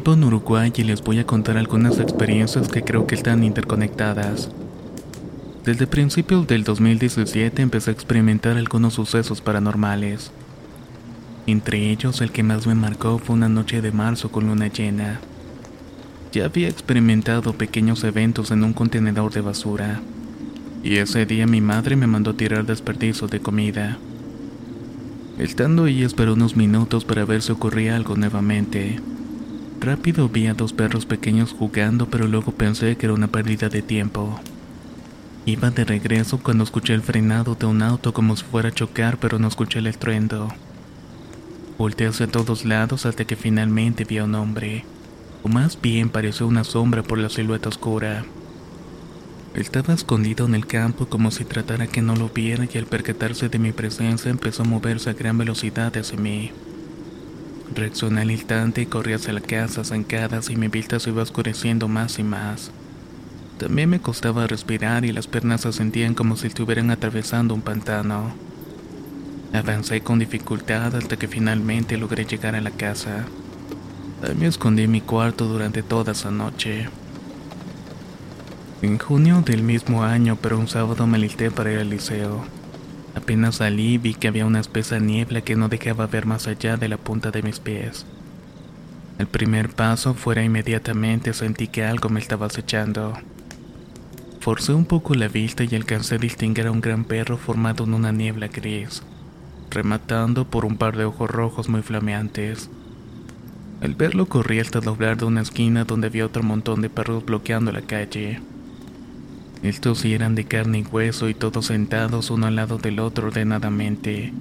Vivo en Uruguay y les voy a contar algunas experiencias que creo que están interconectadas. Desde principios del 2017 empecé a experimentar algunos sucesos paranormales. Entre ellos, el que más me marcó fue una noche de marzo con luna llena. Ya había experimentado pequeños eventos en un contenedor de basura, y ese día mi madre me mandó tirar desperdicios de comida. Estando ahí esperé unos minutos para ver si ocurría algo nuevamente. Rápido vi a dos perros pequeños jugando, pero luego pensé que era una pérdida de tiempo. Iba de regreso cuando escuché el frenado de un auto como si fuera a chocar, pero no escuché el estruendo. Volté hacia todos lados hasta que finalmente vi a un hombre, o más bien pareció una sombra por la silueta oscura. Estaba escondido en el campo como si tratara que no lo viera y al percatarse de mi presencia empezó a moverse a gran velocidad hacia mí. Reaccioné al instante y corrí hacia la casa zancadas y mi vista se iba oscureciendo más y más. También me costaba respirar y las piernas se sentían como si estuvieran atravesando un pantano. Avancé con dificultad hasta que finalmente logré llegar a la casa. Ahí me escondí en mi cuarto durante toda esa noche. En junio del mismo año, pero un sábado me listé para ir al liceo. Apenas salí vi que había una espesa niebla que no dejaba ver más allá de la punta de mis pies. El primer paso fuera inmediatamente sentí que algo me estaba acechando. Forcé un poco la vista y alcancé a distinguir a un gran perro formado en una niebla gris, rematando por un par de ojos rojos muy flameantes. Al verlo corrí hasta doblar de una esquina donde había otro montón de perros bloqueando la calle. Estos eran de carne y hueso y todos sentados uno al lado del otro ordenadamente.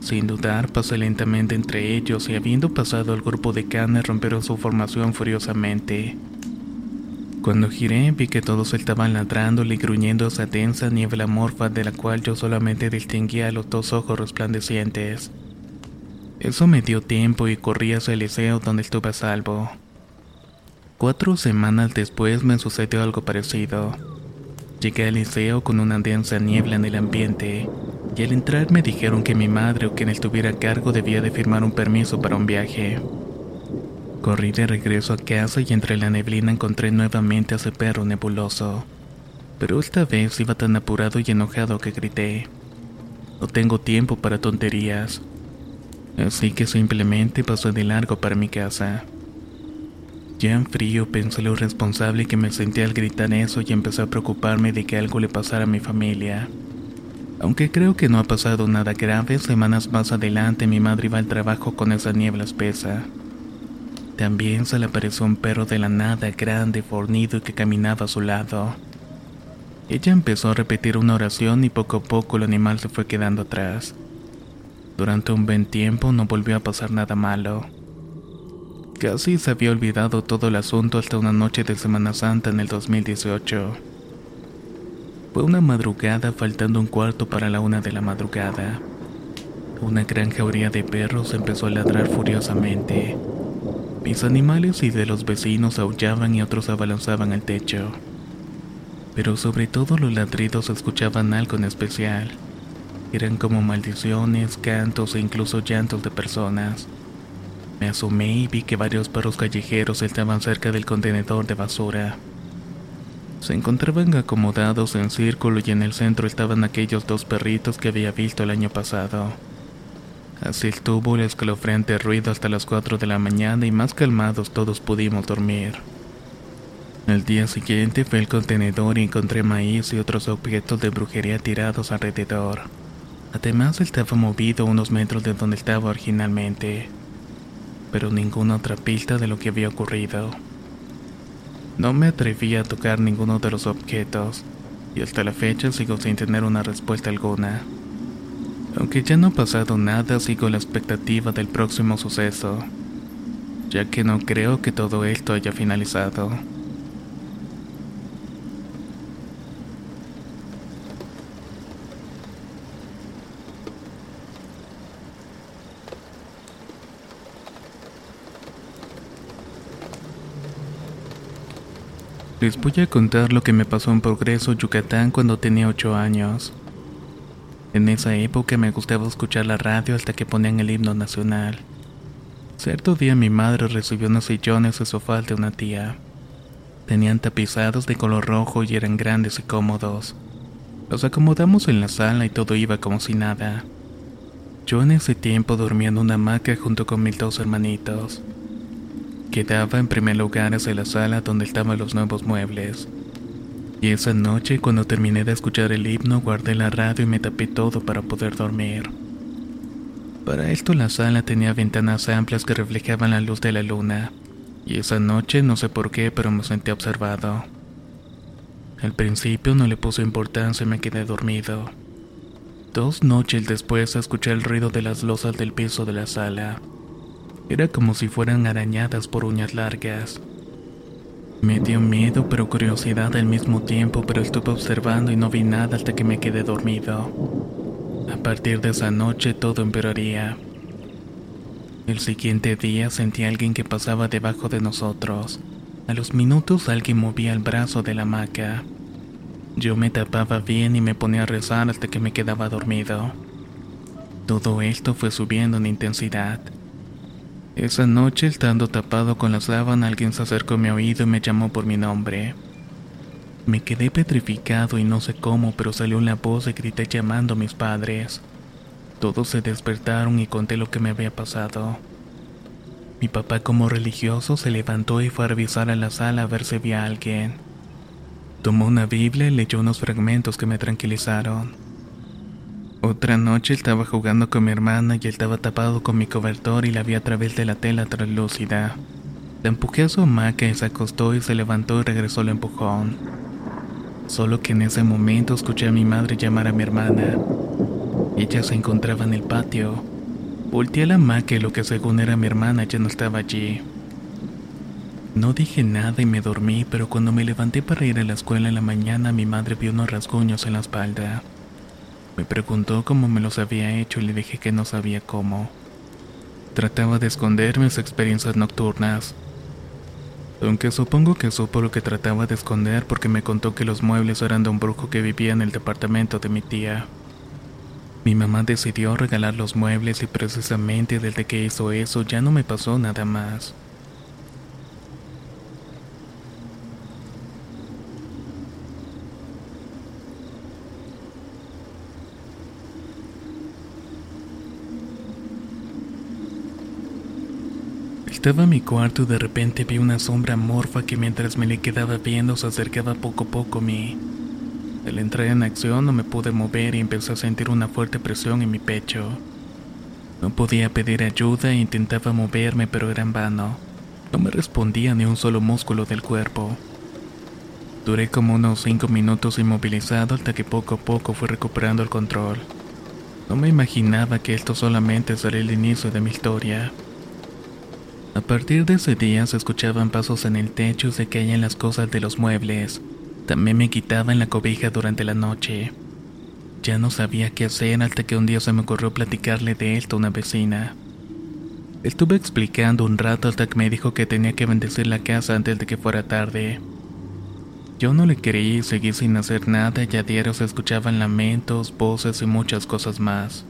Sin dudar, pasé lentamente entre ellos y habiendo pasado al grupo de canes rompieron su formación furiosamente. Cuando giré vi que todos estaban ladrando y gruñendo esa densa niebla morfa de la cual yo solamente distinguía los dos ojos resplandecientes. Eso me dio tiempo y corrí hacia el liceo donde estuve a salvo. Cuatro semanas después me sucedió algo parecido. Llegué al liceo con una densa niebla en el ambiente, y al entrar me dijeron que mi madre o quien estuviera a cargo debía de firmar un permiso para un viaje. Corrí de regreso a casa y entre la neblina encontré nuevamente a ese perro nebuloso. Pero esta vez iba tan apurado y enojado que grité. No tengo tiempo para tonterías. Así que simplemente pasé de largo para mi casa. Ya en frío pensé lo responsable que me sentía al gritar eso y empecé a preocuparme de que algo le pasara a mi familia. Aunque creo que no ha pasado nada grave, semanas más adelante mi madre iba al trabajo con esa niebla espesa. También se le apareció un perro de la nada grande, fornido y que caminaba a su lado. Ella empezó a repetir una oración y poco a poco el animal se fue quedando atrás. Durante un buen tiempo no volvió a pasar nada malo. Casi se había olvidado todo el asunto hasta una noche de Semana Santa en el 2018. Fue una madrugada faltando un cuarto para la una de la madrugada. Una gran jauría de perros empezó a ladrar furiosamente. Mis animales y de los vecinos aullaban y otros abalanzaban al techo. Pero sobre todo los ladridos escuchaban algo en especial. Eran como maldiciones, cantos e incluso llantos de personas. Me asomé y vi que varios perros callejeros estaban cerca del contenedor de basura. Se encontraban acomodados en círculo y en el centro estaban aquellos dos perritos que había visto el año pasado. Así estuvo el escalofriante ruido hasta las 4 de la mañana y más calmados todos pudimos dormir. El día siguiente fue el contenedor y encontré maíz y otros objetos de brujería tirados alrededor. Además estaba movido unos metros de donde estaba originalmente, pero ninguna otra pista de lo que había ocurrido. No me atreví a tocar ninguno de los objetos, y hasta la fecha sigo sin tener una respuesta alguna. Aunque ya no ha pasado nada, sigo la expectativa del próximo suceso, ya que no creo que todo esto haya finalizado. Les voy a contar lo que me pasó en Progreso, Yucatán, cuando tenía 8 años. En esa época me gustaba escuchar la radio hasta que ponían el himno nacional. Cierto día mi madre recibió unos sillones de sofá de una tía. Tenían tapizados de color rojo y eran grandes y cómodos. Los acomodamos en la sala y todo iba como si nada. Yo en ese tiempo dormía en una hamaca junto con mis dos hermanitos. Quedaba en primer lugar hacia la sala donde estaban los nuevos muebles. Y esa noche, cuando terminé de escuchar el himno, guardé la radio y me tapé todo para poder dormir. Para esto la sala tenía ventanas amplias que reflejaban la luz de la luna, y esa noche no sé por qué, pero me sentí observado. Al principio no le puse importancia y me quedé dormido. Dos noches después escuché el ruido de las losas del piso de la sala. Era como si fueran arañadas por uñas largas. Me dio miedo pero curiosidad al mismo tiempo, pero estuve observando y no vi nada hasta que me quedé dormido. A partir de esa noche todo empeoraría. El siguiente día sentí a alguien que pasaba debajo de nosotros. A los minutos alguien movía el brazo de la hamaca. Yo me tapaba bien y me ponía a rezar hasta que me quedaba dormido. Todo esto fue subiendo en intensidad. Esa noche, estando tapado con la sábana, alguien se acercó a mi oído y me llamó por mi nombre. Me quedé petrificado y no sé cómo, pero salió la voz y grité llamando a mis padres. Todos se despertaron y conté lo que me había pasado. Mi papá como religioso se levantó y fue a revisar a la sala a ver si había alguien. Tomó una Biblia y leyó unos fragmentos que me tranquilizaron. Otra noche estaba jugando con mi hermana y estaba tapado con mi cobertor y la vi a través de la tela translúcida. La empujé a su hamaca y se acostó y se levantó y regresó el empujón. Solo que en ese momento escuché a mi madre llamar a mi hermana. Ella se encontraba en el patio. Volteé a la hamaca y lo que según era mi hermana ya no estaba allí. No dije nada y me dormí, pero cuando me levanté para ir a la escuela en la mañana mi madre vio unos rasguños en la espalda. Me preguntó cómo me los había hecho y le dije que no sabía cómo. Trataba de esconder mis experiencias nocturnas. Aunque supongo que supo lo que trataba de esconder porque me contó que los muebles eran de un brujo que vivía en el departamento de mi tía. Mi mamá decidió regalar los muebles y precisamente desde que hizo eso ya no me pasó nada más. Estaba en mi cuarto y de repente vi una sombra morfa que mientras me le quedaba viendo se acercaba poco a poco a mí. Al entrar en acción no me pude mover y empecé a sentir una fuerte presión en mi pecho. No podía pedir ayuda e intentaba moverme pero era en vano. No me respondía ni un solo músculo del cuerpo. Duré como unos cinco minutos inmovilizado hasta que poco a poco fui recuperando el control. No me imaginaba que esto solamente sería el inicio de mi historia. A partir de ese día se escuchaban pasos en el techo y se caían las cosas de los muebles. También me quitaban la cobija durante la noche. Ya no sabía qué hacer hasta que un día se me ocurrió platicarle de esto a una vecina. Estuve explicando un rato hasta que me dijo que tenía que bendecir la casa antes de que fuera tarde. Yo no le creí y seguí sin hacer nada y a diario se escuchaban lamentos, voces y muchas cosas más.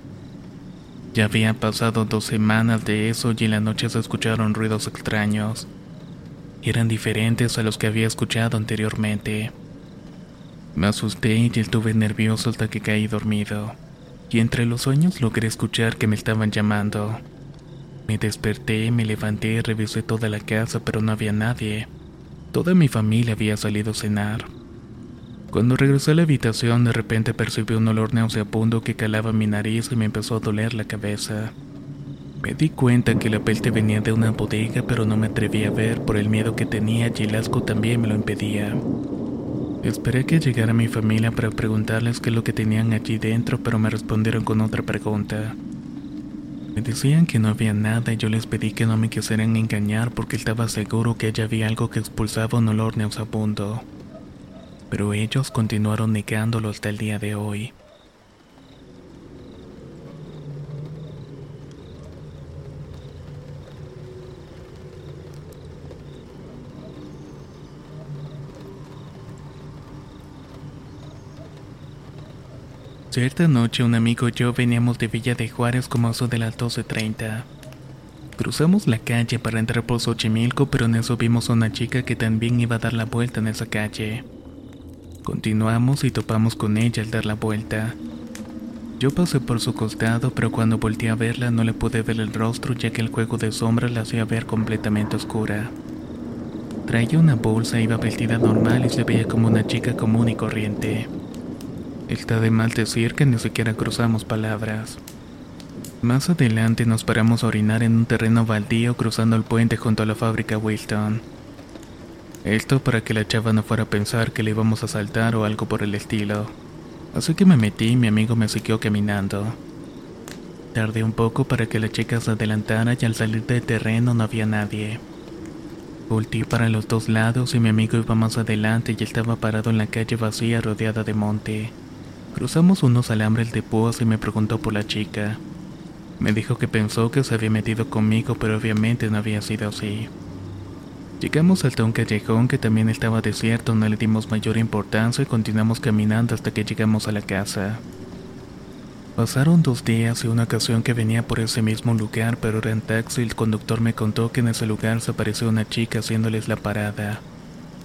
Ya habían pasado dos semanas de eso y en la noche se escucharon ruidos extraños. Eran diferentes a los que había escuchado anteriormente. Me asusté y estuve nervioso hasta que caí dormido. y entre los sueños logré escuchar que me estaban llamando. Me desperté, me levanté, revisé toda la casa, pero no había nadie. Toda mi familia había salido a cenar. Cuando regresé a la habitación, de repente percibí un olor nauseabundo que calaba mi nariz y me empezó a doler la cabeza. Me di cuenta que la pelte venía de una bodega, pero no me atreví a ver por el miedo que tenía y el asco también me lo impedía. Esperé que llegara mi familia para preguntarles qué es lo que tenían allí dentro, pero me respondieron con otra pregunta. Me decían que no había nada y yo les pedí que no me quisieran engañar porque estaba seguro que allá había algo que expulsaba un olor nauseabundo. Pero ellos continuaron negándolo hasta el día de hoy. Cierta noche un amigo y yo veníamos de Villa de Juárez como eso de las 12.30. Cruzamos la calle para entrar por Xochimilco, pero en eso vimos a una chica que también iba a dar la vuelta en esa calle. Continuamos y topamos con ella al dar la vuelta. Yo pasé por su costado, pero cuando volteé a verla no le pude ver el rostro ya que el juego de sombras la hacía ver completamente oscura. Traía una bolsa, iba vestida normal y se veía como una chica común y corriente. Está de mal decir que ni siquiera cruzamos palabras. Más adelante nos paramos a orinar en un terreno baldío cruzando el puente junto a la fábrica Wilton. Esto para que la chava no fuera a pensar que le íbamos a saltar o algo por el estilo. Así que me metí y mi amigo me siguió caminando. Tardé un poco para que la chica se adelantara y al salir del terreno no había nadie. Volté para los dos lados y mi amigo iba más adelante y estaba parado en la calle vacía rodeada de monte. Cruzamos unos alambres de púas y me preguntó por la chica. Me dijo que pensó que se había metido conmigo, pero obviamente no había sido así. Llegamos hasta un callejón que también estaba desierto, no le dimos mayor importancia y continuamos caminando hasta que llegamos a la casa. Pasaron dos días y una ocasión que venía por ese mismo lugar, pero era en taxi y el conductor me contó que en ese lugar se apareció una chica haciéndoles la parada,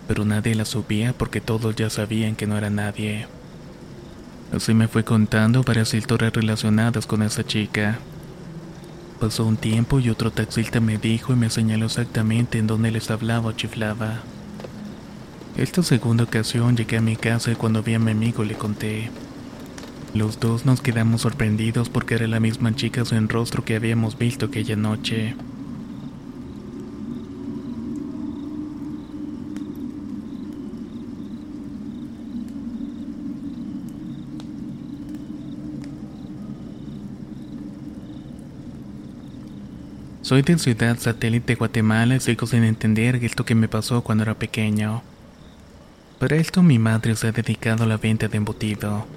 pero nadie la subía porque todos ya sabían que no era nadie. Así me fue contando varias historias relacionadas con esa chica. Pasó un tiempo y otro taxista me dijo y me señaló exactamente en dónde les hablaba o chiflaba. Esta segunda ocasión llegué a mi casa y cuando vi a mi amigo le conté. Los dos nos quedamos sorprendidos porque era la misma chica sin rostro que habíamos visto aquella noche. Soy de Ciudad Satélite Guatemala y sigo sin entender esto que me pasó cuando era pequeño. Para esto mi madre se ha dedicado a la venta de embutido.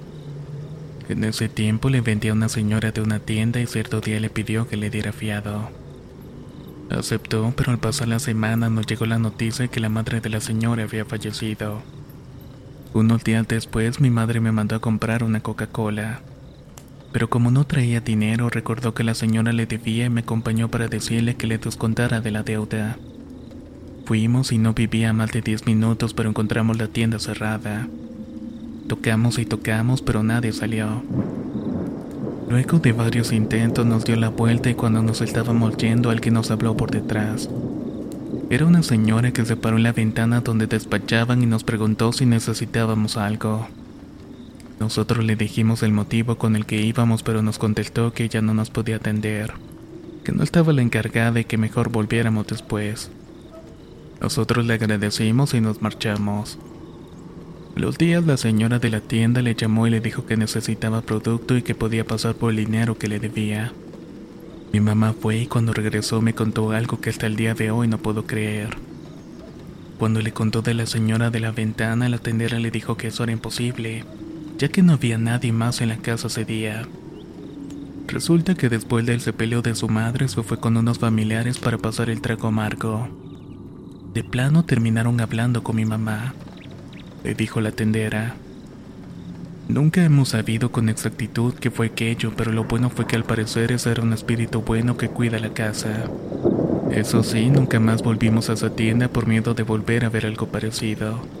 En ese tiempo le vendía a una señora de una tienda y cierto día le pidió que le diera fiado. Aceptó, pero al pasar la semana nos llegó la noticia que la madre de la señora había fallecido. Unos días después mi madre me mandó a comprar una Coca-Cola pero como no traía dinero, recordó que la señora le debía y me acompañó para decirle que le descontara de la deuda. Fuimos y no vivía más de 10 minutos, pero encontramos la tienda cerrada. Tocamos y tocamos, pero nadie salió. Luego de varios intentos nos dio la vuelta y cuando nos estábamos yendo alguien nos habló por detrás. Era una señora que se paró en la ventana donde despachaban y nos preguntó si necesitábamos algo. Nosotros le dijimos el motivo con el que íbamos, pero nos contestó que ella no nos podía atender, que no estaba la encargada y que mejor volviéramos después. Nosotros le agradecimos y nos marchamos. Los días la señora de la tienda le llamó y le dijo que necesitaba producto y que podía pasar por el dinero que le debía. Mi mamá fue y cuando regresó me contó algo que hasta el día de hoy no puedo creer. Cuando le contó de la señora de la ventana, la tendera le dijo que eso era imposible, ya que no había nadie más en la casa ese día. Resulta que después del sepelio de su madre se fue con unos familiares para pasar el trago amargo. De plano terminaron hablando con mi mamá, le dijo la tendera. Nunca hemos sabido con exactitud qué fue aquello, pero lo bueno fue que al parecer ese era un espíritu bueno que cuida la casa. Eso sí, nunca más volvimos a esa tienda por miedo de volver a ver algo parecido.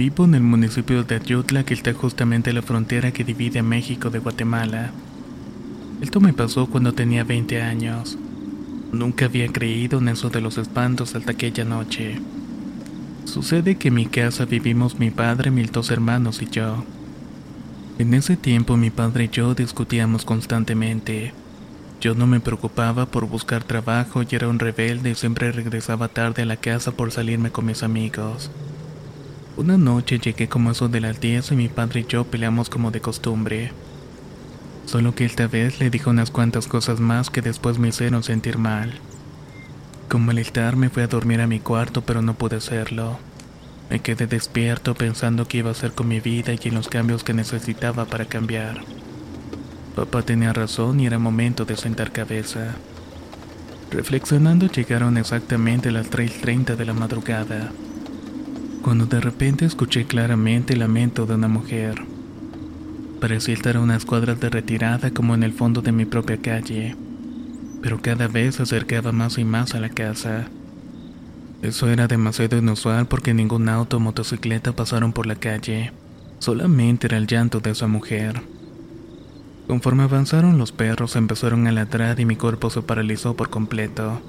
Vivo en el municipio de Ayutla que está justamente a la frontera que divide a México de Guatemala. Esto me pasó cuando tenía 20 años. Nunca había creído en eso de los espantos hasta aquella noche. Sucede que en mi casa vivimos mi padre, mis dos hermanos y yo. En ese tiempo mi padre y yo discutíamos constantemente. Yo no me preocupaba por buscar trabajo y era un rebelde y siempre regresaba tarde a la casa por salirme con mis amigos. Una noche llegué como eso de las 10 y mi padre y yo peleamos como de costumbre. Solo que esta vez le dijo unas cuantas cosas más que después me hicieron sentir mal. Como estar me fui a dormir a mi cuarto pero no pude hacerlo. Me quedé despierto pensando qué iba a hacer con mi vida y en los cambios que necesitaba para cambiar. Papá tenía razón y era momento de sentar cabeza. Reflexionando llegaron exactamente las 3.30 de la madrugada cuando de repente escuché claramente el lamento de una mujer. Parecía estar a unas cuadras de retirada como en el fondo de mi propia calle, pero cada vez se acercaba más y más a la casa. Eso era demasiado inusual porque ningún auto o motocicleta pasaron por la calle, solamente era el llanto de esa mujer. Conforme avanzaron los perros empezaron a ladrar y mi cuerpo se paralizó por completo.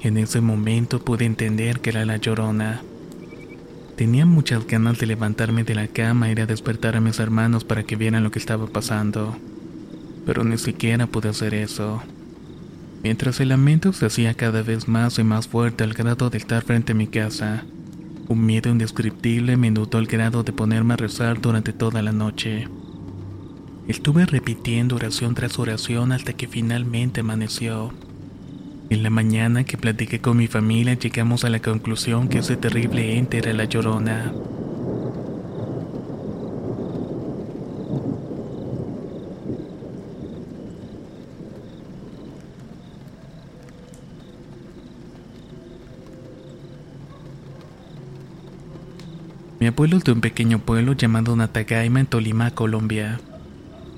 En ese momento pude entender que era la llorona. Tenía muchas ganas de levantarme de la cama e ir a despertar a mis hermanos para que vieran lo que estaba pasando, pero ni siquiera pude hacer eso. Mientras el lamento se hacía cada vez más y más fuerte al grado de estar frente a mi casa, un miedo indescriptible me inundó al grado de ponerme a rezar durante toda la noche. Estuve repitiendo oración tras oración hasta que finalmente amaneció. En la mañana que platiqué con mi familia llegamos a la conclusión que ese terrible ente era la llorona. Mi abuelo es de un pequeño pueblo llamado Natagaima en Tolima, Colombia.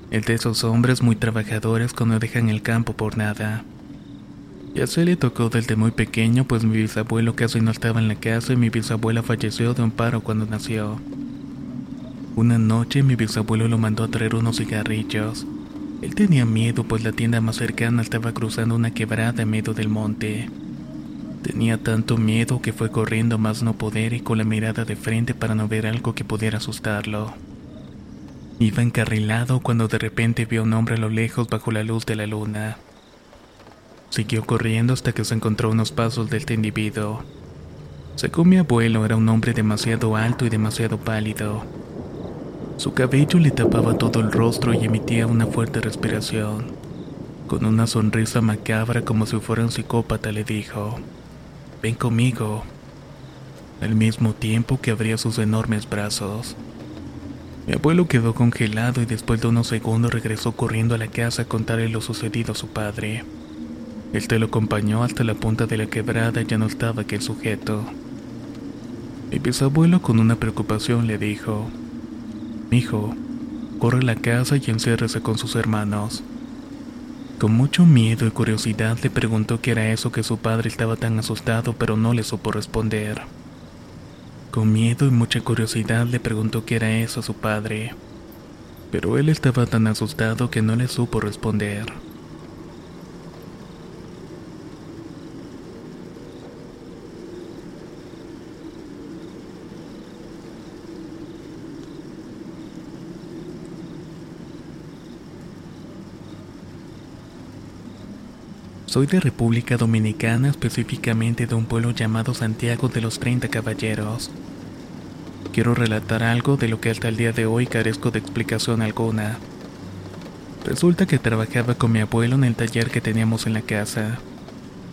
El de esos hombres muy trabajadores que no dejan el campo por nada. Ya se le tocó desde muy pequeño, pues mi bisabuelo casi no estaba en la casa y mi bisabuela falleció de un paro cuando nació. Una noche mi bisabuelo lo mandó a traer unos cigarrillos. Él tenía miedo, pues la tienda más cercana estaba cruzando una quebrada en medio del monte. Tenía tanto miedo que fue corriendo más no poder y con la mirada de frente para no ver algo que pudiera asustarlo. Iba encarrilado cuando de repente vio a un hombre a lo lejos bajo la luz de la luna. Siguió corriendo hasta que se encontró unos pasos de este individuo. Según mi abuelo, era un hombre demasiado alto y demasiado pálido. Su cabello le tapaba todo el rostro y emitía una fuerte respiración. Con una sonrisa macabra como si fuera un psicópata le dijo, Ven conmigo. Al mismo tiempo que abría sus enormes brazos. Mi abuelo quedó congelado y después de unos segundos regresó corriendo a la casa a contarle lo sucedido a su padre. Este lo acompañó hasta la punta de la quebrada y ya no estaba aquel sujeto. Mi bisabuelo con una preocupación le dijo, Hijo, corre a la casa y enciérrese con sus hermanos. Con mucho miedo y curiosidad le preguntó qué era eso que su padre estaba tan asustado pero no le supo responder. Con miedo y mucha curiosidad le preguntó qué era eso a su padre. pero él estaba tan asustado que no le supo responder. Soy de República Dominicana, específicamente de un pueblo llamado Santiago de los 30 Caballeros. Quiero relatar algo de lo que hasta el día de hoy carezco de explicación alguna. Resulta que trabajaba con mi abuelo en el taller que teníamos en la casa.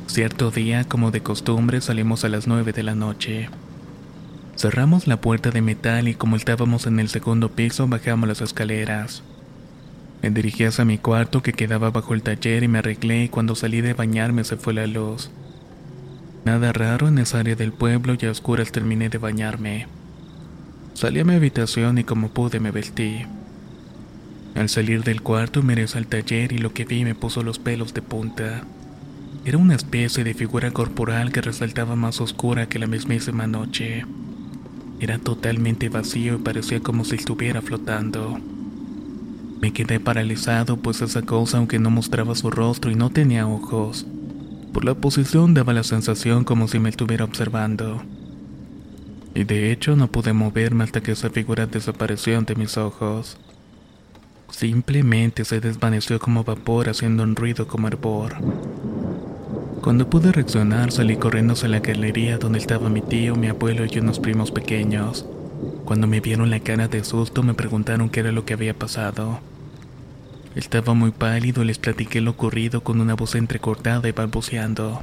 Cierto día, como de costumbre, salimos a las 9 de la noche. Cerramos la puerta de metal y como estábamos en el segundo piso, bajamos las escaleras. Me dirigí hacia mi cuarto que quedaba bajo el taller y me arreglé y cuando salí de bañarme se fue la luz. Nada raro en esa área del pueblo y a oscuras terminé de bañarme. Salí a mi habitación y como pude me vestí. Al salir del cuarto miré al taller y lo que vi me puso los pelos de punta. Era una especie de figura corporal que resaltaba más oscura que la mismísima noche. Era totalmente vacío y parecía como si estuviera flotando. Me quedé paralizado pues esa cosa aunque no mostraba su rostro y no tenía ojos. Por la posición daba la sensación como si me estuviera observando. Y de hecho no pude moverme hasta que esa figura desapareció ante mis ojos. Simplemente se desvaneció como vapor haciendo un ruido como hervor. Cuando pude reaccionar salí corriendo hacia la galería donde estaba mi tío, mi abuelo y unos primos pequeños. Cuando me vieron la cara de susto me preguntaron qué era lo que había pasado. Estaba muy pálido y les platiqué lo ocurrido con una voz entrecortada y balbuceando.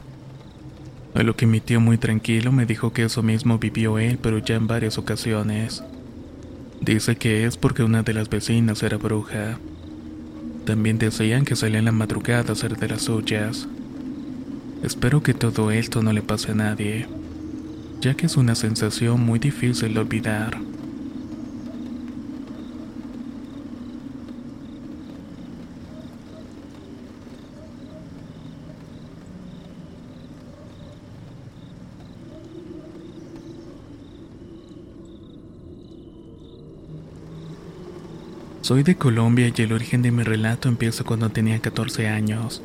A lo que mi tío muy tranquilo me dijo que eso mismo vivió él pero ya en varias ocasiones. Dice que es porque una de las vecinas era bruja. También decían que salía en la madrugada a hacer de las suyas. Espero que todo esto no le pase a nadie, ya que es una sensación muy difícil de olvidar. Soy de Colombia y el origen de mi relato empieza cuando tenía 14 años.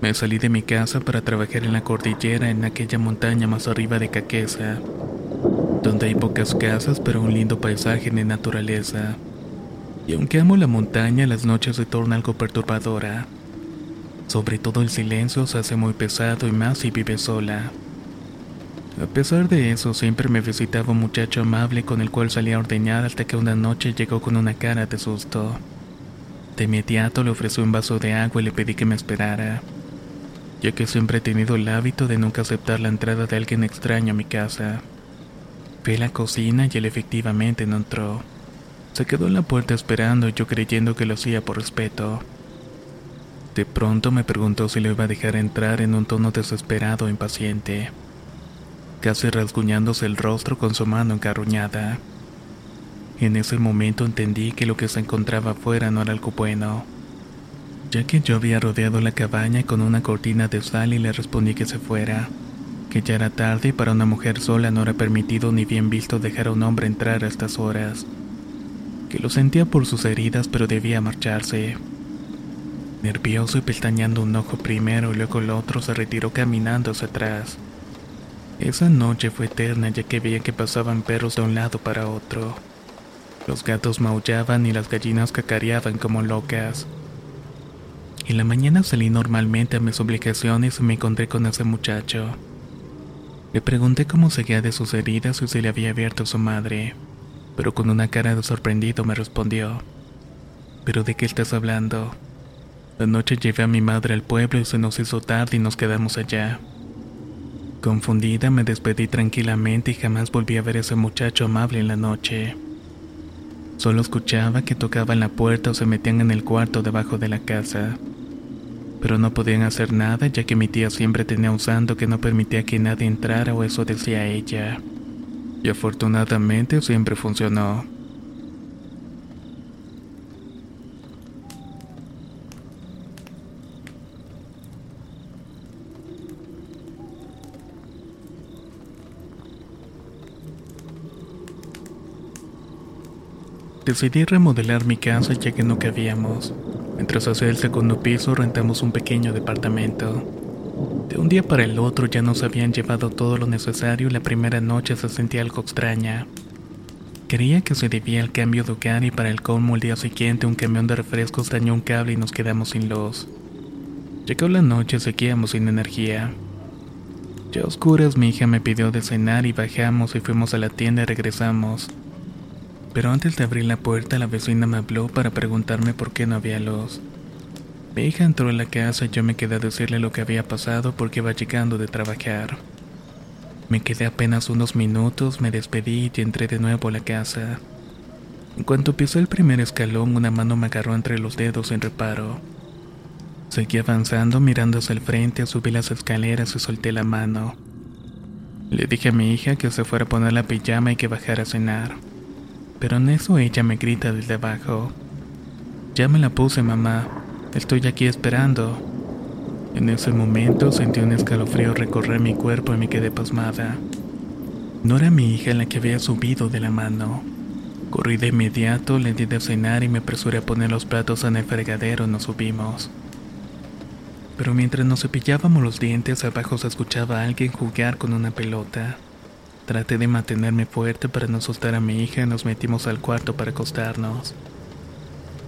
Me salí de mi casa para trabajar en la cordillera en aquella montaña más arriba de Caquesa, donde hay pocas casas pero un lindo paisaje de naturaleza. Y aunque amo la montaña, las noches se tornan algo perturbadora. Sobre todo el silencio se hace muy pesado y más si vive sola. A pesar de eso, siempre me visitaba un muchacho amable con el cual salía a ordeñar hasta que una noche llegó con una cara de susto. De inmediato le ofrecí un vaso de agua y le pedí que me esperara, ya que siempre he tenido el hábito de nunca aceptar la entrada de alguien extraño a mi casa. Fui a la cocina y él efectivamente no entró. Se quedó en la puerta esperando yo creyendo que lo hacía por respeto. De pronto me preguntó si lo iba a dejar entrar en un tono desesperado e impaciente casi rasguñándose el rostro con su mano encarruñada. En ese momento entendí que lo que se encontraba afuera no era algo bueno, ya que yo había rodeado la cabaña con una cortina de sal y le respondí que se fuera, que ya era tarde y para una mujer sola no era permitido ni bien visto dejar a un hombre entrar a estas horas, que lo sentía por sus heridas pero debía marcharse. Nervioso y pestañeando un ojo primero y luego el otro se retiró caminando hacia atrás. Esa noche fue eterna ya que veía que pasaban perros de un lado para otro. Los gatos maullaban y las gallinas cacareaban como locas. En la mañana salí normalmente a mis obligaciones y me encontré con ese muchacho. Le pregunté cómo seguía de sus heridas y si le había abierto su madre, pero con una cara de sorprendido me respondió. ¿Pero de qué estás hablando? La noche llevé a mi madre al pueblo y se nos hizo tarde y nos quedamos allá. Confundida me despedí tranquilamente y jamás volví a ver a ese muchacho amable en la noche. Solo escuchaba que tocaban la puerta o se metían en el cuarto debajo de la casa. Pero no podían hacer nada ya que mi tía siempre tenía un santo que no permitía que nadie entrara o eso decía ella. Y afortunadamente siempre funcionó. Decidí remodelar mi casa ya que no cabíamos. Mientras hacía el segundo piso rentamos un pequeño departamento. De un día para el otro ya nos habían llevado todo lo necesario y la primera noche se sentía algo extraña. Creía que se debía al cambio de hogar y para el colmo el día siguiente un camión de refrescos dañó un cable y nos quedamos sin luz. Llegó la noche, seguíamos sin energía. Ya a oscuras mi hija me pidió de cenar y bajamos y fuimos a la tienda y regresamos. Pero antes de abrir la puerta la vecina me habló para preguntarme por qué no había luz. Mi hija entró a la casa y yo me quedé a decirle lo que había pasado porque iba llegando de trabajar. Me quedé apenas unos minutos, me despedí y entré de nuevo a la casa. En cuanto pisé el primer escalón, una mano me agarró entre los dedos en reparo. Seguí avanzando mirando hacia el frente, subí las escaleras y solté la mano. Le dije a mi hija que se fuera a poner la pijama y que bajara a cenar. Pero en eso ella me grita desde abajo. Ya me la puse, mamá. Estoy aquí esperando. En ese momento sentí un escalofrío recorrer mi cuerpo y me quedé pasmada. No era mi hija la que había subido de la mano. Corrí de inmediato, le di de cenar y me apresuré a poner los platos en el fregadero nos subimos. Pero mientras nos cepillábamos los dientes, abajo se escuchaba a alguien jugar con una pelota. Traté de mantenerme fuerte para no asustar a mi hija y nos metimos al cuarto para acostarnos.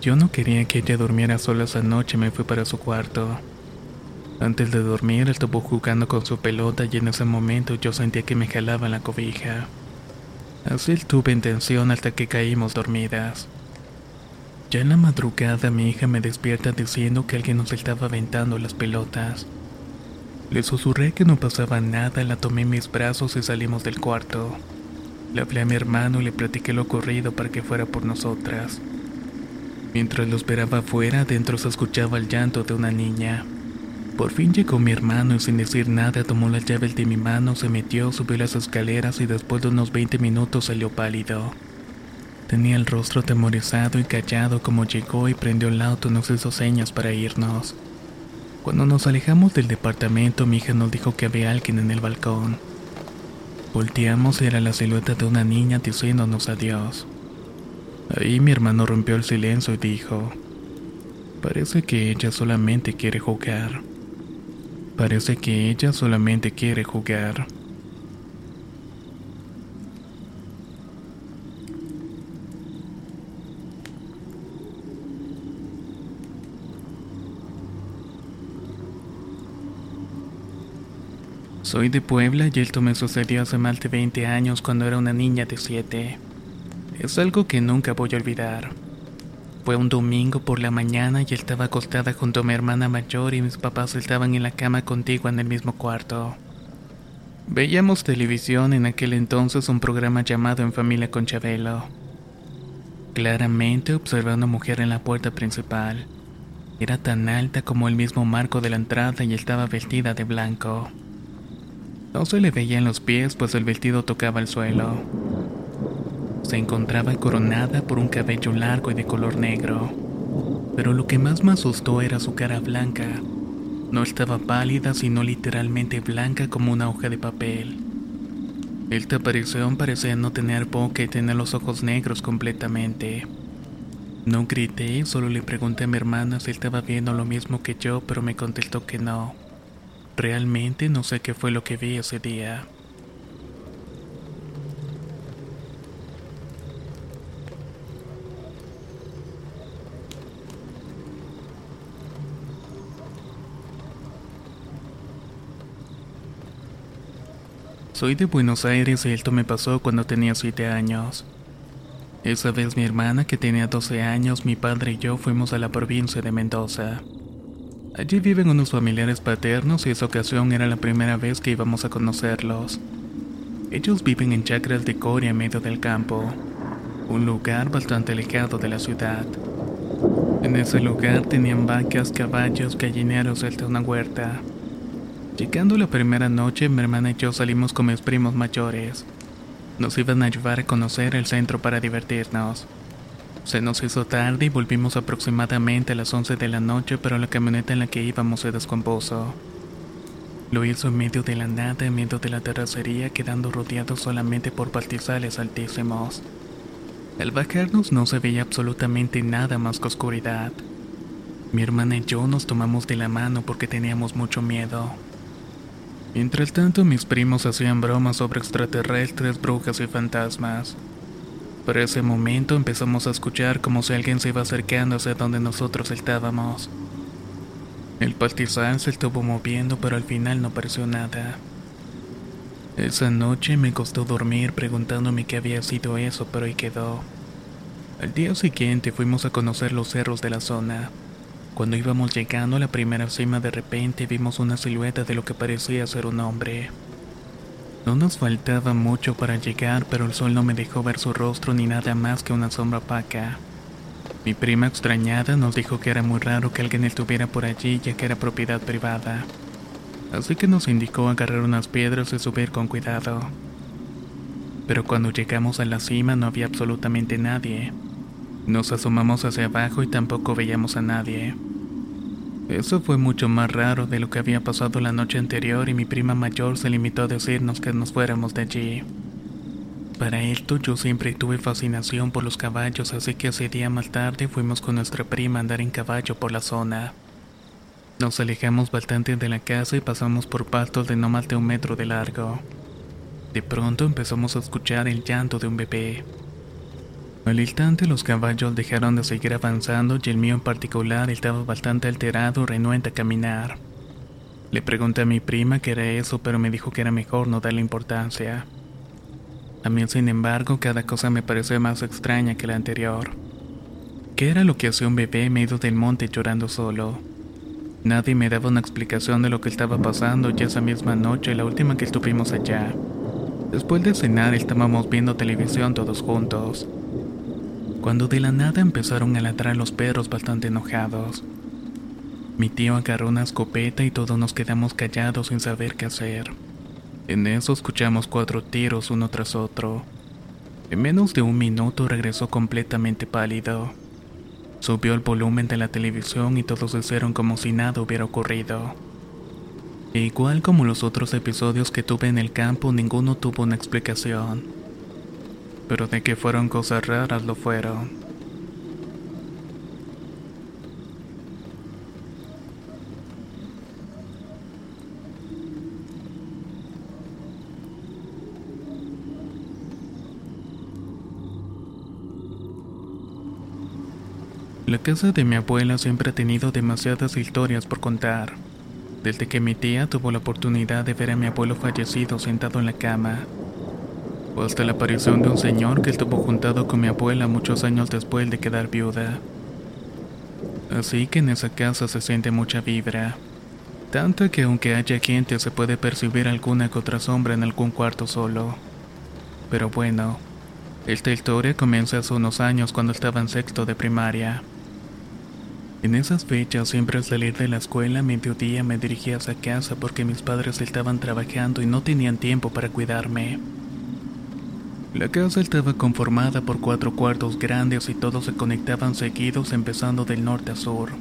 Yo no quería que ella durmiera sola esa noche y me fui para su cuarto. Antes de dormir estuvo jugando con su pelota y en ese momento yo sentía que me jalaba la cobija. Así tuve intención hasta que caímos dormidas. Ya en la madrugada mi hija me despierta diciendo que alguien nos estaba aventando las pelotas. Le susurré que no pasaba nada, la tomé en mis brazos y salimos del cuarto. Le hablé a mi hermano y le platiqué lo ocurrido para que fuera por nosotras. Mientras lo esperaba afuera, dentro se escuchaba el llanto de una niña. Por fin llegó mi hermano y sin decir nada tomó las llaves de mi mano, se metió, subió las escaleras y después de unos 20 minutos salió pálido. Tenía el rostro atemorizado y callado como llegó y prendió el auto y nos hizo señas para irnos. Cuando nos alejamos del departamento mi hija nos dijo que había alguien en el balcón. Volteamos y era la silueta de una niña diciéndonos adiós. Ahí mi hermano rompió el silencio y dijo, parece que ella solamente quiere jugar. Parece que ella solamente quiere jugar. Soy de Puebla y esto me sucedió hace más de 20 años cuando era una niña de 7. Es algo que nunca voy a olvidar. Fue un domingo por la mañana y estaba acostada junto a mi hermana mayor y mis papás estaban en la cama contigo en el mismo cuarto. Veíamos televisión en aquel entonces un programa llamado En Familia con Chabelo. Claramente observé a una mujer en la puerta principal. Era tan alta como el mismo marco de la entrada y estaba vestida de blanco. No se le veía en los pies pues el vestido tocaba el suelo. Se encontraba coronada por un cabello largo y de color negro. Pero lo que más me asustó era su cara blanca. No estaba pálida, sino literalmente blanca como una hoja de papel. Esta aparición parecía no tener boca y tener los ojos negros completamente. No grité, solo le pregunté a mi hermana si estaba viendo lo mismo que yo, pero me contestó que no. Realmente no sé qué fue lo que vi ese día. Soy de Buenos Aires y esto me pasó cuando tenía 7 años. Esa vez mi hermana, que tenía 12 años, mi padre y yo fuimos a la provincia de Mendoza. Allí viven unos familiares paternos y esa ocasión era la primera vez que íbamos a conocerlos. Ellos viven en chacras de Coria medio del campo, un lugar bastante alejado de la ciudad. En ese lugar tenían vacas, caballos, gallineros hasta una huerta. Llegando la primera noche, mi hermana y yo salimos con mis primos mayores. Nos iban a ayudar a conocer el centro para divertirnos. Se nos hizo tarde y volvimos aproximadamente a las 11 de la noche, pero la camioneta en la que íbamos se descompuso. Lo hizo en medio de la nada, en medio de la terracería, quedando rodeado solamente por pastizales altísimos. Al bajarnos no se veía absolutamente nada más que oscuridad. Mi hermana y yo nos tomamos de la mano porque teníamos mucho miedo. Mientras tanto, mis primos hacían bromas sobre extraterrestres, brujas y fantasmas. Por ese momento empezamos a escuchar como si alguien se iba acercando hacia donde nosotros estábamos. El pastizal se estuvo moviendo, pero al final no pareció nada. Esa noche me costó dormir preguntándome qué había sido eso, pero ahí quedó. Al día siguiente fuimos a conocer los cerros de la zona. Cuando íbamos llegando a la primera cima de repente vimos una silueta de lo que parecía ser un hombre. No nos faltaba mucho para llegar, pero el sol no me dejó ver su rostro ni nada más que una sombra opaca. Mi prima extrañada nos dijo que era muy raro que alguien estuviera por allí ya que era propiedad privada. Así que nos indicó agarrar unas piedras y subir con cuidado. Pero cuando llegamos a la cima no había absolutamente nadie. Nos asomamos hacia abajo y tampoco veíamos a nadie. Eso fue mucho más raro de lo que había pasado la noche anterior y mi prima mayor se limitó a decirnos que nos fuéramos de allí. Para esto yo siempre tuve fascinación por los caballos, así que ese día más tarde fuimos con nuestra prima a andar en caballo por la zona. Nos alejamos bastante de la casa y pasamos por pastos de no más de un metro de largo. De pronto empezamos a escuchar el llanto de un bebé. Al instante los caballos dejaron de seguir avanzando y el mío en particular estaba bastante alterado renuente a caminar. Le pregunté a mi prima qué era eso, pero me dijo que era mejor no darle importancia. A mí, sin embargo, cada cosa me pareció más extraña que la anterior. ¿Qué era lo que hacía un bebé medio del monte llorando solo? Nadie me daba una explicación de lo que estaba pasando y esa misma noche, la última que estuvimos allá. Después de cenar estábamos viendo televisión todos juntos cuando de la nada empezaron a ladrar los perros bastante enojados. Mi tío agarró una escopeta y todos nos quedamos callados sin saber qué hacer. En eso escuchamos cuatro tiros uno tras otro. En menos de un minuto regresó completamente pálido. Subió el volumen de la televisión y todos hicieron como si nada hubiera ocurrido. Igual como los otros episodios que tuve en el campo, ninguno tuvo una explicación pero de que fueron cosas raras lo fueron. La casa de mi abuela siempre ha tenido demasiadas historias por contar. Desde que mi tía tuvo la oportunidad de ver a mi abuelo fallecido sentado en la cama, hasta la aparición de un señor que estuvo juntado con mi abuela muchos años después de quedar viuda. Así que en esa casa se siente mucha vibra, tanta que aunque haya gente se puede percibir alguna que otra sombra en algún cuarto solo. Pero bueno, esta historia comienza hace unos años cuando estaba en sexto de primaria. En esas fechas, siempre al salir de la escuela mediodía me dirigía a esa casa porque mis padres estaban trabajando y no tenían tiempo para cuidarme. La casa estaba conformada por cuatro cuartos grandes y todos se conectaban seguidos empezando del norte a sur.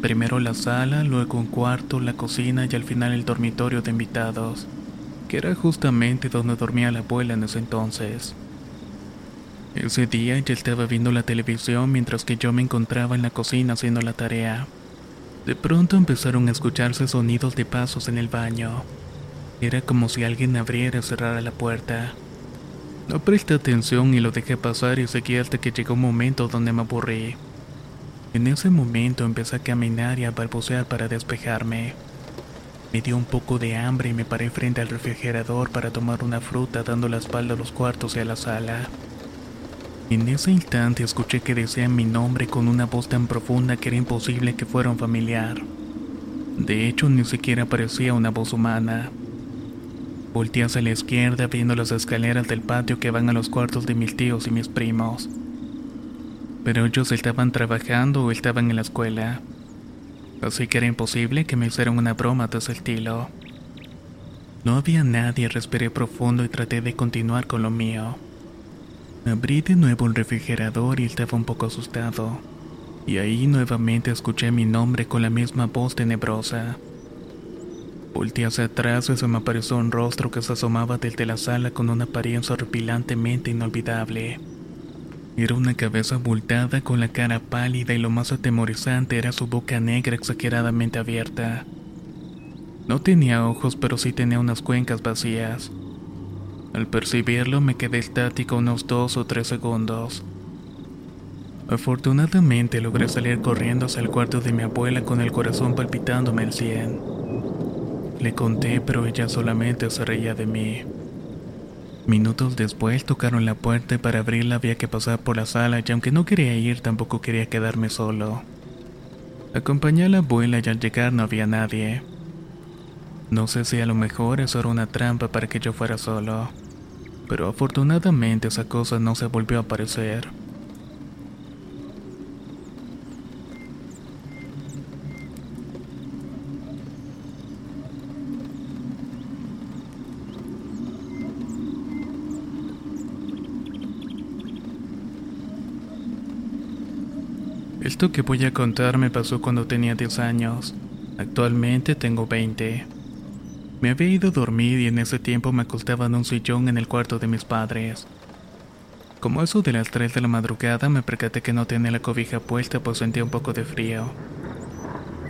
Primero la sala, luego un cuarto, la cocina y al final el dormitorio de invitados, que era justamente donde dormía la abuela en ese entonces. Ese día ella estaba viendo la televisión mientras que yo me encontraba en la cocina haciendo la tarea. De pronto empezaron a escucharse sonidos de pasos en el baño. Era como si alguien abriera y cerrara la puerta. No presté atención y lo dejé pasar y seguí hasta que llegó un momento donde me aburrí. En ese momento empecé a caminar y a balbucear para despejarme. Me dio un poco de hambre y me paré frente al refrigerador para tomar una fruta dando la espalda a los cuartos y a la sala. En ese instante escuché que decían mi nombre con una voz tan profunda que era imposible que fuera un familiar. De hecho, ni siquiera parecía una voz humana. Volté hacia la izquierda viendo las escaleras del patio que van a los cuartos de mis tíos y mis primos. Pero ellos estaban trabajando o estaban en la escuela. Así que era imposible que me hicieran una broma de ese estilo. No había nadie, respiré profundo y traté de continuar con lo mío. Abrí de nuevo el refrigerador y estaba un poco asustado. Y ahí nuevamente escuché mi nombre con la misma voz tenebrosa. Volté hacia atrás y se me apareció un rostro que se asomaba desde la sala con una apariencia horripilantemente inolvidable. Era una cabeza abultada con la cara pálida y lo más atemorizante era su boca negra exageradamente abierta. No tenía ojos, pero sí tenía unas cuencas vacías. Al percibirlo me quedé estático unos dos o tres segundos. Afortunadamente logré salir corriendo hacia el cuarto de mi abuela con el corazón palpitándome al cien. Le conté, pero ella solamente se reía de mí. Minutos después tocaron la puerta y para abrirla había que pasar por la sala y aunque no quería ir tampoco quería quedarme solo. Acompañé a la abuela y al llegar no había nadie. No sé si a lo mejor eso era una trampa para que yo fuera solo, pero afortunadamente esa cosa no se volvió a aparecer. Esto que voy a contar me pasó cuando tenía 10 años. Actualmente tengo 20. Me había ido a dormir y en ese tiempo me acostaba en un sillón en el cuarto de mis padres. Como eso de las 3 de la madrugada me percaté que no tenía la cobija puesta pues sentía un poco de frío.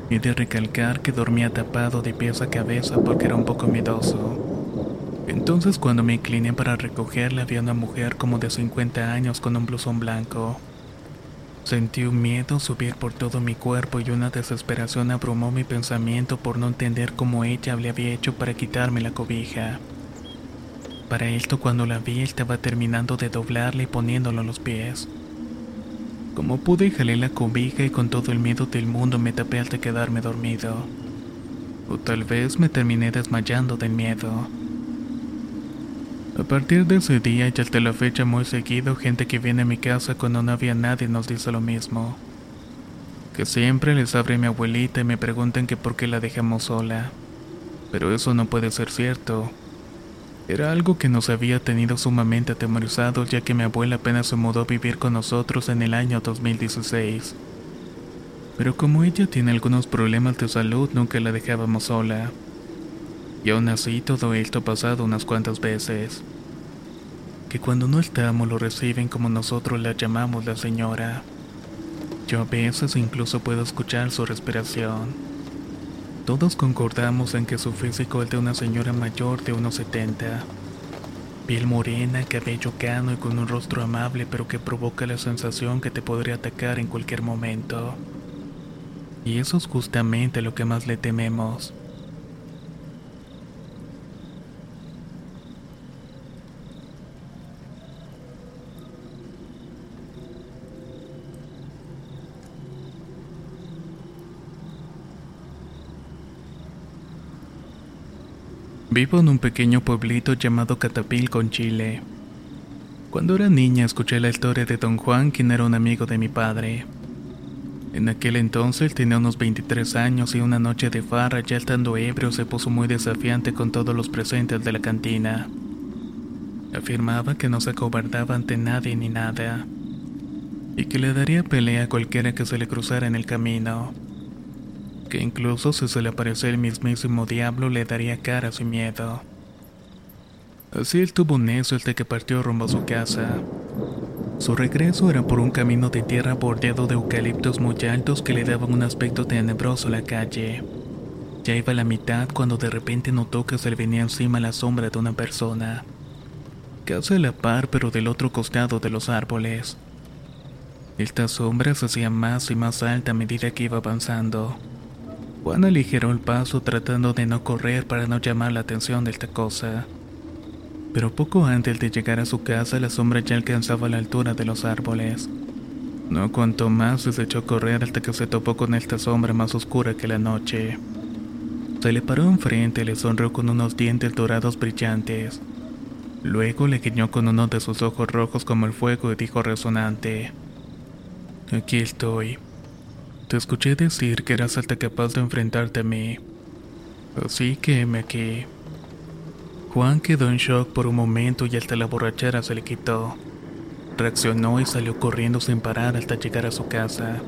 Y de recalcar que dormía tapado de pies a cabeza porque era un poco miedoso. Entonces cuando me incliné para recogerla había una mujer como de 50 años con un blusón blanco. Sentí un miedo subir por todo mi cuerpo y una desesperación abrumó mi pensamiento por no entender cómo ella le había hecho para quitarme la cobija. Para esto cuando la vi estaba terminando de doblarla y poniéndolo a los pies. Como pude jalé la cobija y con todo el miedo del mundo me tapé hasta quedarme dormido. O tal vez me terminé desmayando del miedo. A partir de ese día y hasta la fecha muy seguido, gente que viene a mi casa cuando no había nadie nos dice lo mismo. Que siempre les abre mi abuelita y me preguntan que por qué la dejamos sola. Pero eso no puede ser cierto. Era algo que nos había tenido sumamente atemorizados ya que mi abuela apenas se mudó a vivir con nosotros en el año 2016. Pero como ella tiene algunos problemas de salud, nunca la dejábamos sola. Y aún así todo esto ha pasado unas cuantas veces. Que cuando no estamos lo reciben como nosotros la llamamos la señora. Yo a veces incluso puedo escuchar su respiración. Todos concordamos en que su físico es de una señora mayor de unos 70. Piel morena, cabello cano y con un rostro amable pero que provoca la sensación que te podría atacar en cualquier momento. Y eso es justamente lo que más le tememos. Vivo en un pequeño pueblito llamado Catapil con Chile. Cuando era niña escuché la historia de Don Juan, quien era un amigo de mi padre. En aquel entonces tenía unos 23 años y una noche de farra, ya estando ebrio, se puso muy desafiante con todos los presentes de la cantina. Afirmaba que no se acobardaba ante nadie ni nada, y que le daría pelea a cualquiera que se le cruzara en el camino que incluso si se le aparecía el mismísimo diablo le daría cara sin miedo. Así estuvo necio hasta que partió rumbo a su casa. Su regreso era por un camino de tierra bordeado de eucaliptos muy altos que le daban un aspecto tenebroso a la calle. Ya iba a la mitad cuando de repente notó que se le venía encima la sombra de una persona. Casi a la par pero del otro costado de los árboles. Esta sombra se hacía más y más alta a medida que iba avanzando. Juan aligeró el paso tratando de no correr para no llamar la atención de esta cosa. Pero poco antes de llegar a su casa la sombra ya alcanzaba la altura de los árboles. No cuanto más se echó a correr hasta que se topó con esta sombra más oscura que la noche. Se le paró enfrente y le sonrió con unos dientes dorados brillantes. Luego le guiñó con uno de sus ojos rojos como el fuego y dijo resonante: Aquí estoy. Te escuché decir que eras hasta capaz de enfrentarte a mí. Así que heme aquí. Juan quedó en shock por un momento y hasta la borrachera se le quitó. Reaccionó y salió corriendo sin parar hasta llegar a su casa.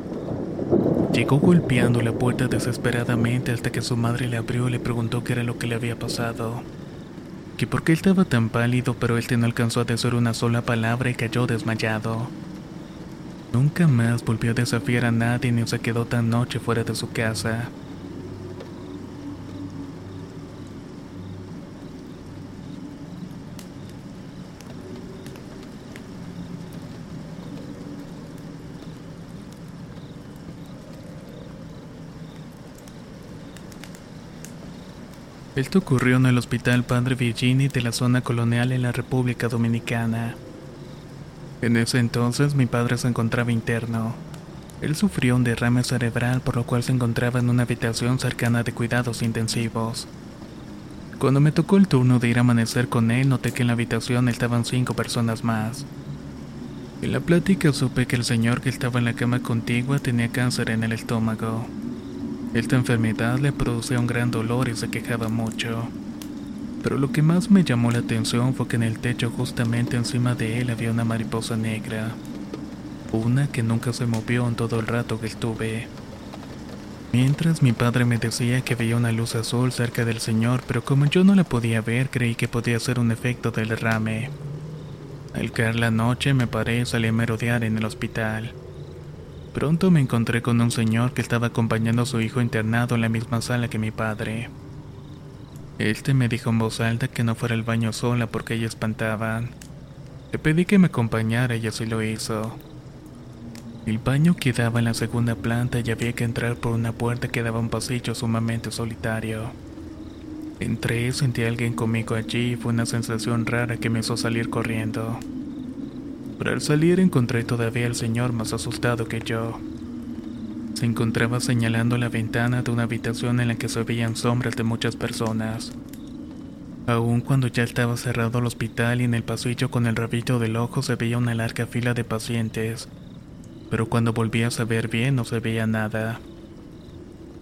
Llegó golpeando la puerta desesperadamente hasta que su madre le abrió y le preguntó qué era lo que le había pasado. Que por qué estaba tan pálido, pero él no alcanzó a decir una sola palabra y cayó desmayado. Nunca más volvió a desafiar a nadie ni se quedó tan noche fuera de su casa. Esto ocurrió en el Hospital Padre Virginie de la zona colonial en la República Dominicana. En ese entonces mi padre se encontraba interno. Él sufrió un derrame cerebral por lo cual se encontraba en una habitación cercana de cuidados intensivos. Cuando me tocó el turno de ir a amanecer con él, noté que en la habitación estaban cinco personas más. En la plática supe que el señor que estaba en la cama contigua tenía cáncer en el estómago. Esta enfermedad le producía un gran dolor y se quejaba mucho. Pero lo que más me llamó la atención fue que en el techo justamente encima de él había una mariposa negra. Una que nunca se movió en todo el rato que estuve. Mientras mi padre me decía que veía una luz azul cerca del señor, pero como yo no la podía ver, creí que podía ser un efecto del derrame. Al caer la noche me paré y salí a merodear en el hospital. Pronto me encontré con un señor que estaba acompañando a su hijo internado en la misma sala que mi padre. Este me dijo en voz alta que no fuera al baño sola porque ella espantaban. Le pedí que me acompañara y así lo hizo. El baño quedaba en la segunda planta y había que entrar por una puerta que daba un pasillo sumamente solitario. Entré, sentí a alguien conmigo allí y fue una sensación rara que me hizo salir corriendo. Pero al salir encontré todavía al señor más asustado que yo. Se encontraba señalando la ventana de una habitación en la que se veían sombras de muchas personas. Aún cuando ya estaba cerrado el hospital y en el pasillo con el rabillo del ojo se veía una larga fila de pacientes, pero cuando volví a saber bien no se veía nada.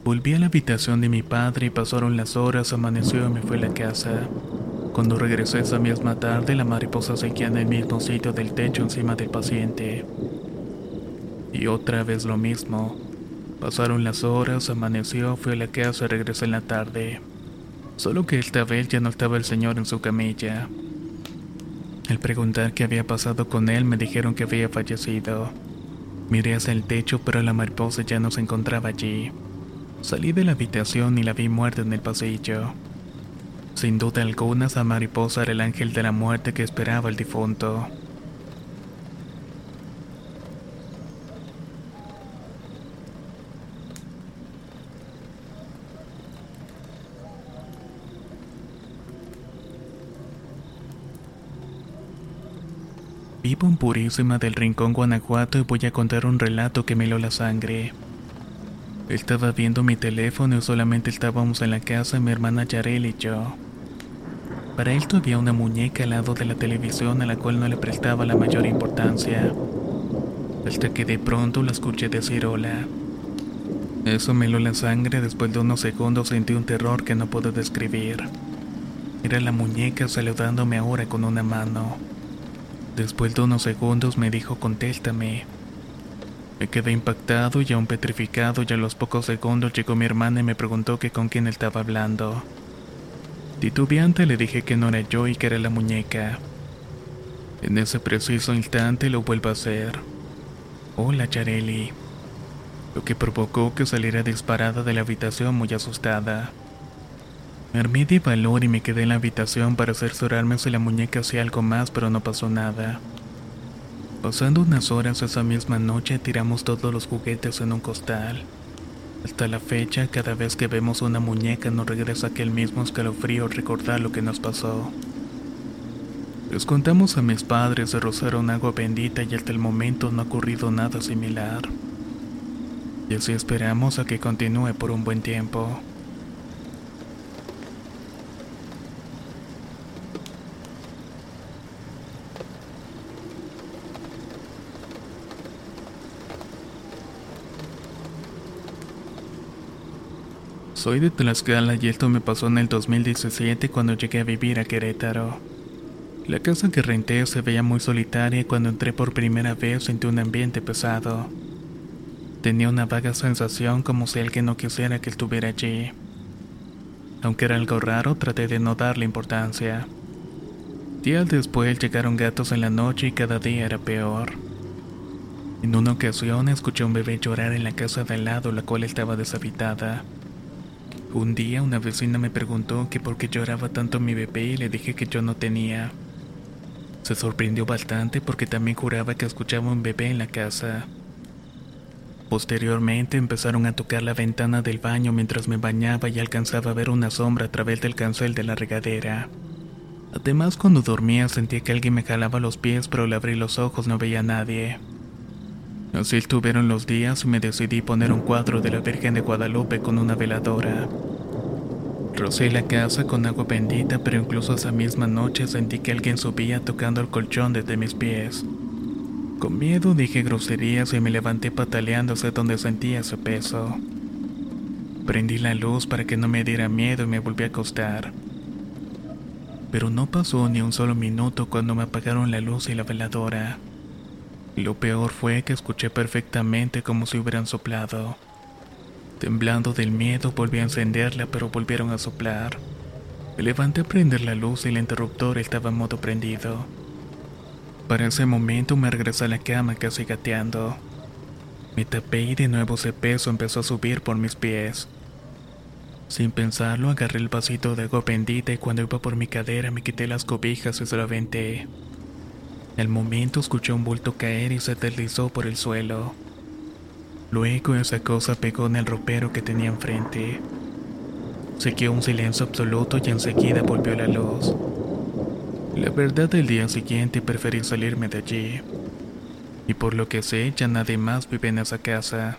Volví a la habitación de mi padre y pasaron las horas, amaneció y me fui a la casa. Cuando regresé esa misma tarde, la mariposa seguía en el mismo sitio del techo encima del paciente. Y otra vez lo mismo. Pasaron las horas, amaneció, fui a la casa y regresé en la tarde. Solo que esta vez ya no estaba el señor en su camilla. Al preguntar qué había pasado con él, me dijeron que había fallecido. Miré hacia el techo, pero la mariposa ya no se encontraba allí. Salí de la habitación y la vi muerta en el pasillo. Sin duda alguna, esa mariposa era el ángel de la muerte que esperaba el difunto. Vivo en Purísima del Rincón, Guanajuato y voy a contar un relato que me heló la sangre. Estaba viendo mi teléfono y solamente estábamos en la casa mi hermana Yarel y yo. Para él había una muñeca al lado de la televisión a la cual no le prestaba la mayor importancia. Hasta que de pronto la escuché decir hola. Eso me heló la sangre, después de unos segundos sentí un terror que no puedo describir. Era la muñeca saludándome ahora con una mano. Después de unos segundos me dijo contéstame. Me quedé impactado y aún petrificado y a los pocos segundos llegó mi hermana y me preguntó que con quién estaba hablando. Titubeante le dije que no era yo y que era la muñeca. En ese preciso instante lo vuelvo a hacer. Hola, Chareli. Lo que provocó que saliera disparada de la habitación muy asustada. Armé de valor y me quedé en la habitación para cerciorarme si la muñeca hacía algo más, pero no pasó nada. Pasando unas horas esa misma noche tiramos todos los juguetes en un costal. Hasta la fecha, cada vez que vemos una muñeca nos regresa aquel mismo escalofrío recordar lo que nos pasó. Les contamos a mis padres de rozaron agua bendita y hasta el momento no ha ocurrido nada similar. Y así esperamos a que continúe por un buen tiempo. Soy de Tlaxcala y esto me pasó en el 2017 cuando llegué a vivir a Querétaro. La casa que renté se veía muy solitaria y cuando entré por primera vez sentí un ambiente pesado. Tenía una vaga sensación como si alguien no quisiera que estuviera allí. Aunque era algo raro, traté de no darle importancia. Días después llegaron gatos en la noche y cada día era peor. En una ocasión escuché a un bebé llorar en la casa de al lado, la cual estaba deshabitada. Un día una vecina me preguntó que por qué lloraba tanto mi bebé y le dije que yo no tenía. Se sorprendió bastante porque también juraba que escuchaba un bebé en la casa. Posteriormente empezaron a tocar la ventana del baño mientras me bañaba y alcanzaba a ver una sombra a través del cancel de la regadera. Además, cuando dormía sentía que alguien me jalaba los pies, pero al abrir los ojos no veía a nadie. Así estuvieron los días y me decidí poner un cuadro de la Virgen de Guadalupe con una veladora. Rocé la casa con agua bendita, pero incluso esa misma noche sentí que alguien subía tocando el colchón desde mis pies. Con miedo dije groserías y me levanté pataleando hacia donde sentía ese peso. Prendí la luz para que no me diera miedo y me volví a acostar. Pero no pasó ni un solo minuto cuando me apagaron la luz y la veladora. Lo peor fue que escuché perfectamente como si hubieran soplado. Temblando del miedo volví a encenderla pero volvieron a soplar. Me levanté a prender la luz y el interruptor estaba en modo prendido. Para ese momento me regresé a la cama casi gateando. Me tapé y de nuevo ese peso empezó a subir por mis pies. Sin pensarlo, agarré el vasito de agua y cuando iba por mi cadera me quité las cobijas y se lo aventé. Al momento escuché un bulto caer y se deslizó por el suelo. Luego esa cosa pegó en el ropero que tenía enfrente. Seguió un silencio absoluto y enseguida volvió la luz. La verdad, el día siguiente preferí salirme de allí. Y por lo que sé, ya nadie más vive en esa casa.